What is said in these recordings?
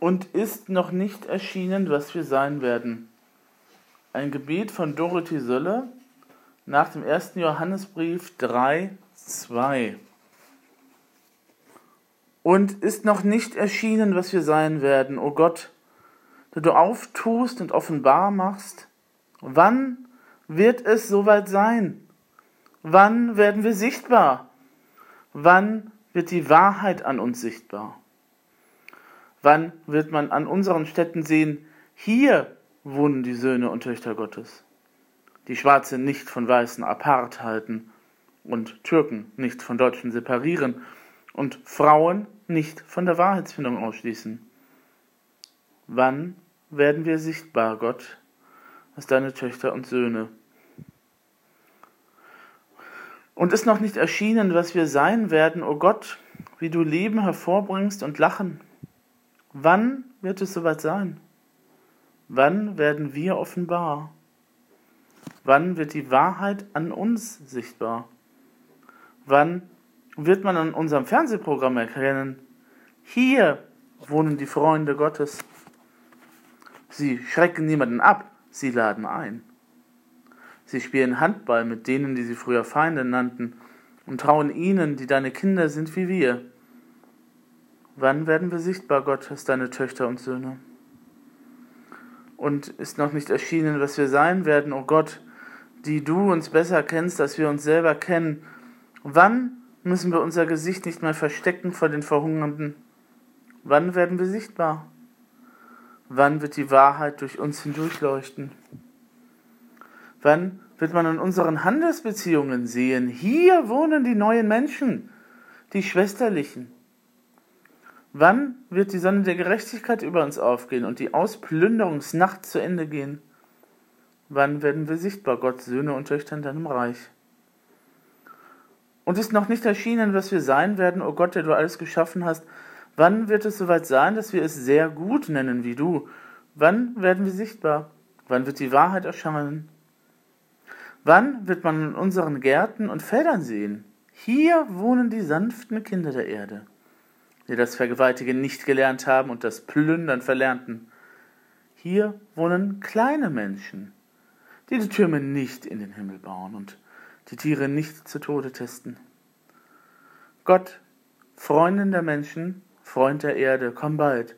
und ist noch nicht erschienen, was wir sein werden. Ein Gebet von Dorothy Sölle nach dem 1. Johannesbrief 3, 2. Und ist noch nicht erschienen, was wir sein werden, o Gott, da du auftust und offenbar machst. Wann wird es soweit sein? Wann werden wir sichtbar? Wann wird die Wahrheit an uns sichtbar? Wann wird man an unseren Städten sehen, hier wohnen die Söhne und Töchter Gottes, die Schwarze nicht von Weißen apart halten und Türken nicht von Deutschen separieren und Frauen nicht von der Wahrheitsfindung ausschließen. Wann werden wir sichtbar, Gott, als deine Töchter und Söhne? Und ist noch nicht erschienen, was wir sein werden, o oh Gott, wie du Leben hervorbringst und Lachen Wann wird es soweit sein? Wann werden wir offenbar? Wann wird die Wahrheit an uns sichtbar? Wann wird man an unserem Fernsehprogramm erkennen, hier wohnen die Freunde Gottes. Sie schrecken niemanden ab, sie laden ein. Sie spielen Handball mit denen, die sie früher Feinde nannten, und trauen ihnen, die deine Kinder sind wie wir. Wann werden wir sichtbar, Gott, als deine Töchter und Söhne? Und ist noch nicht erschienen, was wir sein werden, o oh Gott, die du uns besser kennst, als wir uns selber kennen. Wann müssen wir unser Gesicht nicht mehr verstecken vor den Verhungernden? Wann werden wir sichtbar? Wann wird die Wahrheit durch uns hindurchleuchten? Wann wird man in unseren Handelsbeziehungen sehen, hier wohnen die neuen Menschen, die Schwesterlichen, Wann wird die Sonne der Gerechtigkeit über uns aufgehen und die Ausplünderungsnacht zu Ende gehen? Wann werden wir sichtbar, Gott, Söhne und Töchter in deinem Reich? Und ist noch nicht erschienen, was wir sein werden, o oh Gott, der du alles geschaffen hast. Wann wird es soweit sein, dass wir es sehr gut nennen wie du? Wann werden wir sichtbar? Wann wird die Wahrheit erscheinen? Wann wird man in unseren Gärten und Feldern sehen? Hier wohnen die sanften Kinder der Erde die das Vergewaltigen nicht gelernt haben und das Plündern verlernten. Hier wohnen kleine Menschen, die die Türme nicht in den Himmel bauen und die Tiere nicht zu Tode testen. Gott, Freundin der Menschen, Freund der Erde, komm bald.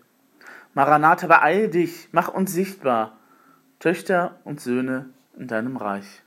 Maranatha, beeil dich, mach uns sichtbar, Töchter und Söhne in deinem Reich.